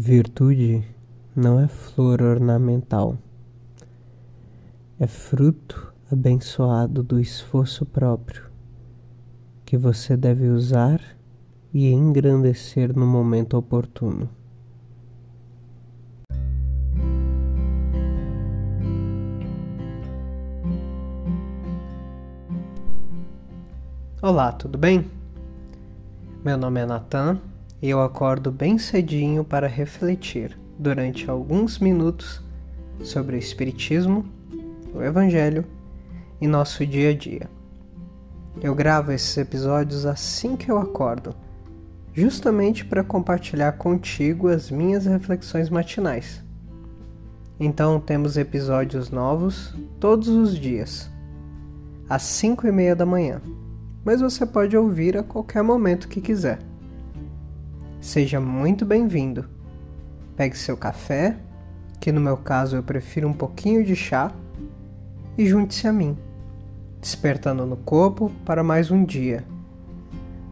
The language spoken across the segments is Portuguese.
Virtude não é flor ornamental, é fruto abençoado do esforço próprio que você deve usar e engrandecer no momento oportuno. Olá, tudo bem? Meu nome é Natan eu acordo bem cedinho para refletir durante alguns minutos sobre o Espiritismo, o Evangelho e nosso dia a dia. Eu gravo esses episódios assim que eu acordo, justamente para compartilhar contigo as minhas reflexões matinais. Então temos episódios novos todos os dias, às 5 e meia da manhã, mas você pode ouvir a qualquer momento que quiser. Seja muito bem-vindo. Pegue seu café, que no meu caso eu prefiro um pouquinho de chá, e junte-se a mim, despertando no corpo para mais um dia,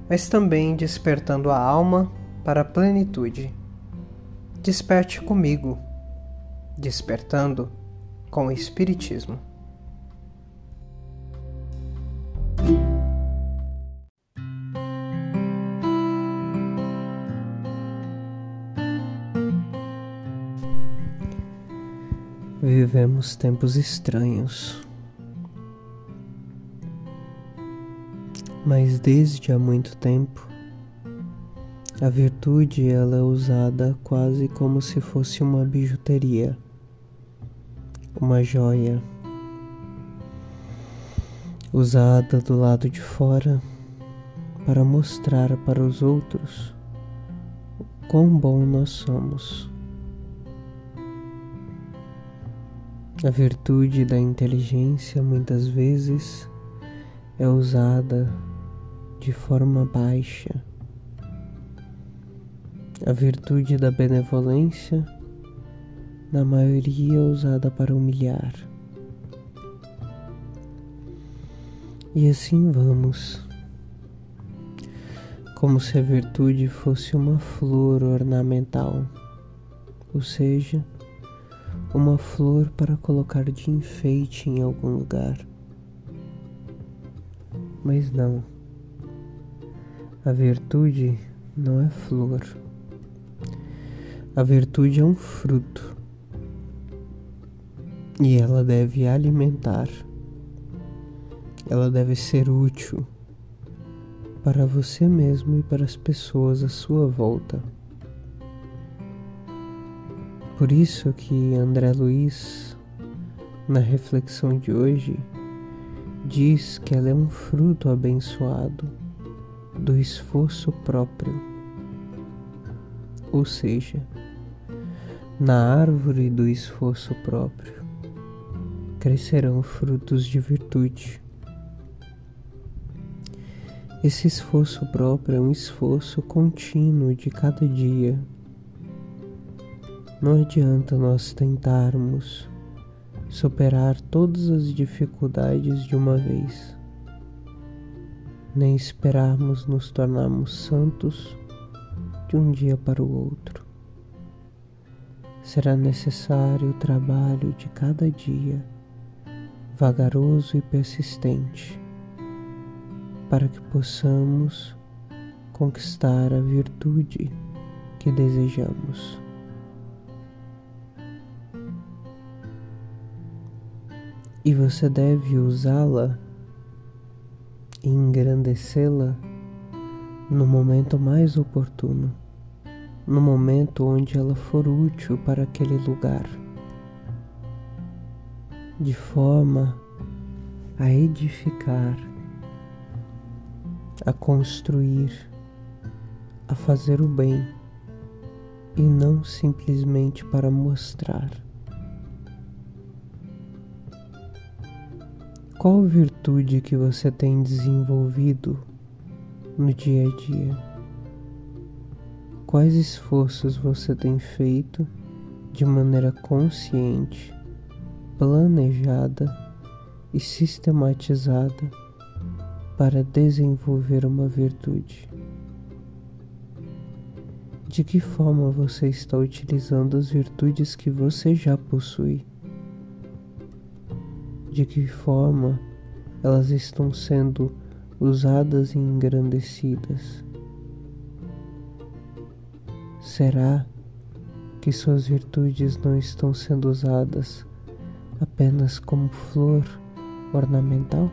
mas também despertando a alma para a plenitude. Desperte comigo, despertando com o Espiritismo. Vivemos tempos estranhos. Mas desde há muito tempo, a virtude ela é usada quase como se fosse uma bijuteria, uma joia, usada do lado de fora para mostrar para os outros quão bom nós somos. A virtude da inteligência muitas vezes é usada de forma baixa. A virtude da benevolência, na maioria, é usada para humilhar. E assim vamos, como se a virtude fosse uma flor ornamental, ou seja, uma flor para colocar de enfeite em algum lugar. Mas não. A virtude não é flor. A virtude é um fruto. E ela deve alimentar. Ela deve ser útil para você mesmo e para as pessoas à sua volta. Por isso que André Luiz, na reflexão de hoje, diz que ela é um fruto abençoado do esforço próprio. Ou seja, na árvore do esforço próprio crescerão frutos de virtude. Esse esforço próprio é um esforço contínuo de cada dia não adianta nós tentarmos superar todas as dificuldades de uma vez, nem esperarmos nos tornarmos santos de um dia para o outro. Será necessário o trabalho de cada dia, vagaroso e persistente, para que possamos conquistar a virtude que desejamos. E você deve usá-la e engrandecê-la no momento mais oportuno, no momento onde ela for útil para aquele lugar, de forma a edificar, a construir, a fazer o bem e não simplesmente para mostrar. Qual virtude que você tem desenvolvido no dia a dia? Quais esforços você tem feito de maneira consciente, planejada e sistematizada para desenvolver uma virtude? De que forma você está utilizando as virtudes que você já possui? De que forma elas estão sendo usadas e engrandecidas? Será que suas virtudes não estão sendo usadas apenas como flor ornamental?